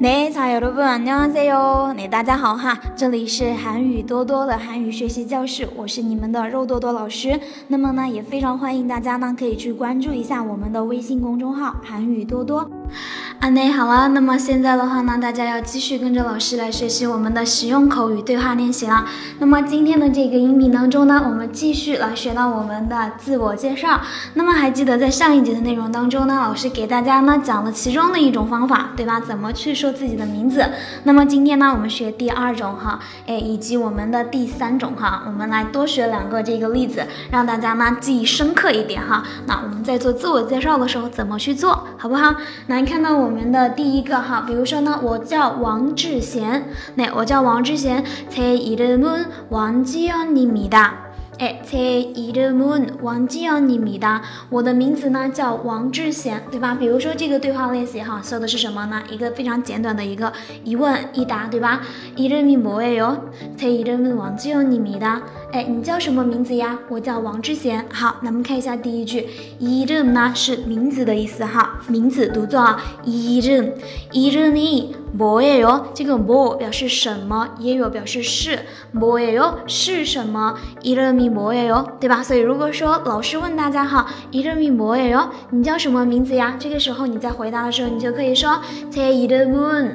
네자여러분안녕하세요 네大家好哈，这里是韩语多多的韩语学习教室，我是你们的肉多多老师。那么呢，也非常欢迎大家呢可以去关注一下我们的微信公众号韩语多多。啊，那好了，那么现在的话呢，大家要继续跟着老师来学习我们的实用口语对话练习了。那么今天的这个音频当中呢，我们继续来学到我们的自我介绍。那么还记得在上一节的内容当中呢，老师给大家呢讲了其中的一种方法，对吧？怎么去说 自己的名字？那么今天呢，我们学第二种哈，哎，以及我们的第三种哈，我们来多学两个这个例子，让大家呢记忆深刻一点哈。那我们在做自我介绍的时候怎么去做好不好？来看到我。我们的第一个哈，比如说呢，我叫王志贤，那我叫王志贤，제이름은왕지연입니 다。 哎，제이름은왕지연입니 다。 我的名字呢叫王志贤，对吧？比如说这个对话练习哈，说的是什么呢？一个非常简短的一个一问一答，对吧？이름이뭐예 요？ 제이름은왕지연입니 다。 哎，你叫什么名字呀？我叫王志贤。好，那我们看一下第一句，이름呢是名字的意思哈，名字读作이름이름이뭐예 요？ 这个뭐表示什么，也有表示是，뭐예요是什么？이름이 뭐예 요？ 对吧？所以如果说老师问大家哈，이름이뭐예 요？ 你叫什么名字呀？这个时候你在回答的时候，你就可以说제이름은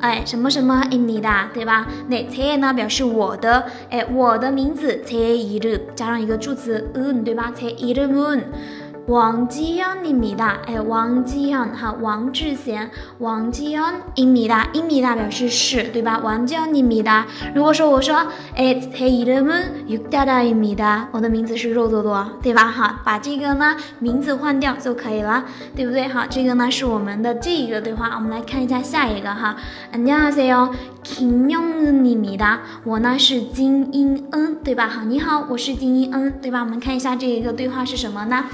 哎，什么什么입니 다， 对吧？那제呢表示我的，哎，我的名字제이 름， 加上一个助词은， 对吧？제이름 은。 王지현입니 다， 哎，王지현哈，王志贤，王지현입니 다， 입니다表示是，对吧？王지현입니 다。 如果说我说，哎，제이름은육다다입니 다， 我的名字是肉多多，对吧？哈，把这个呢名字换掉就可以了，对不对？哈，这个呢是我们的这一个对话，我们来看一下下一个哈。안녕하세 요， 김명은입니 다， 我呢是金英恩，对吧？好，你好，我是金英恩，对吧？我们看一下这一个对话是什么呢？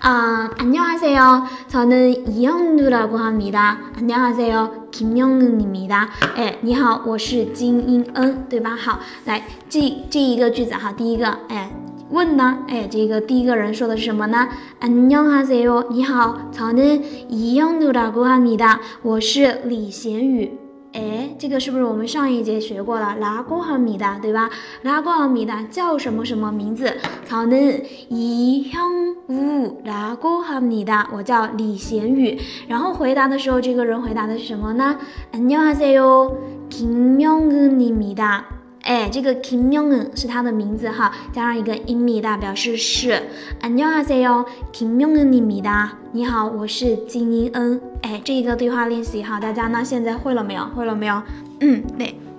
啊，안녕하세 요， 저는이영누라고합니 다。 안녕하세 요， 김영은입니 다。 哎，你好，我是金英恩，对吧？好，来这这一个句子哈，第一个，哎，问呢，哎，这个第一个人说的是什么呢？안녕하세 요， 你好，저는이영누라고합니 다。 我是李贤宇。 哎，这个是不是我们上一节学过了？拉过哈米达，对吧？拉过哈米达叫什么什么名字？曹能이형 우， 拉过哈米达，我叫李贤宇。然后回答的时候，这个人回答的是什么呢？안녕하세 요， 김명은입니 다。 哎，这个 Kim Myung 是他的名字哈，加上一个 imida 表示是。안녕하세 요， Kim Myung 입니 다。 你好，我是金英恩。哎，这一个对话练习哈，大家呢现在会了没有？会了没有？嗯，对。